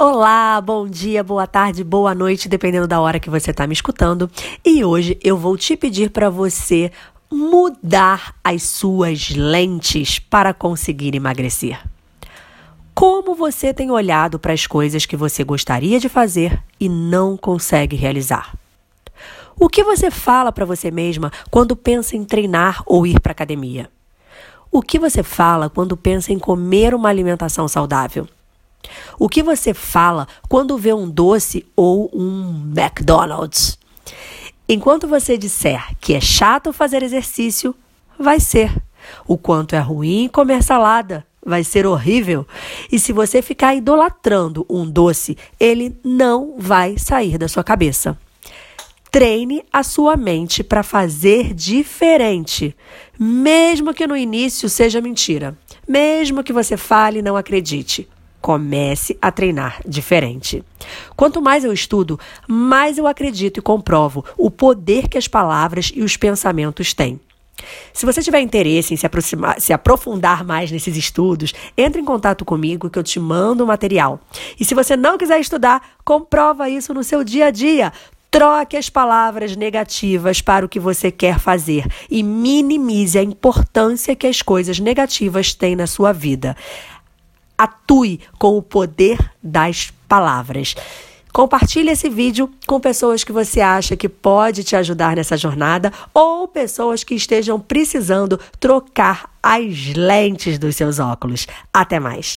Olá, bom dia, boa tarde, boa noite, dependendo da hora que você está me escutando. E hoje eu vou te pedir para você mudar as suas lentes para conseguir emagrecer. Como você tem olhado para as coisas que você gostaria de fazer e não consegue realizar? O que você fala para você mesma quando pensa em treinar ou ir para academia? O que você fala quando pensa em comer uma alimentação saudável? O que você fala quando vê um doce ou um McDonald's? Enquanto você disser que é chato fazer exercício, vai ser. O quanto é ruim comer salada, vai ser horrível. E se você ficar idolatrando um doce, ele não vai sair da sua cabeça. Treine a sua mente para fazer diferente, mesmo que no início seja mentira, mesmo que você fale e não acredite. Comece a treinar diferente. Quanto mais eu estudo, mais eu acredito e comprovo o poder que as palavras e os pensamentos têm. Se você tiver interesse em se, aproximar, se aprofundar mais nesses estudos, entre em contato comigo que eu te mando o material. E se você não quiser estudar, comprova isso no seu dia a dia. Troque as palavras negativas para o que você quer fazer e minimize a importância que as coisas negativas têm na sua vida. Atue com o poder das palavras. Compartilhe esse vídeo com pessoas que você acha que pode te ajudar nessa jornada ou pessoas que estejam precisando trocar as lentes dos seus óculos. Até mais.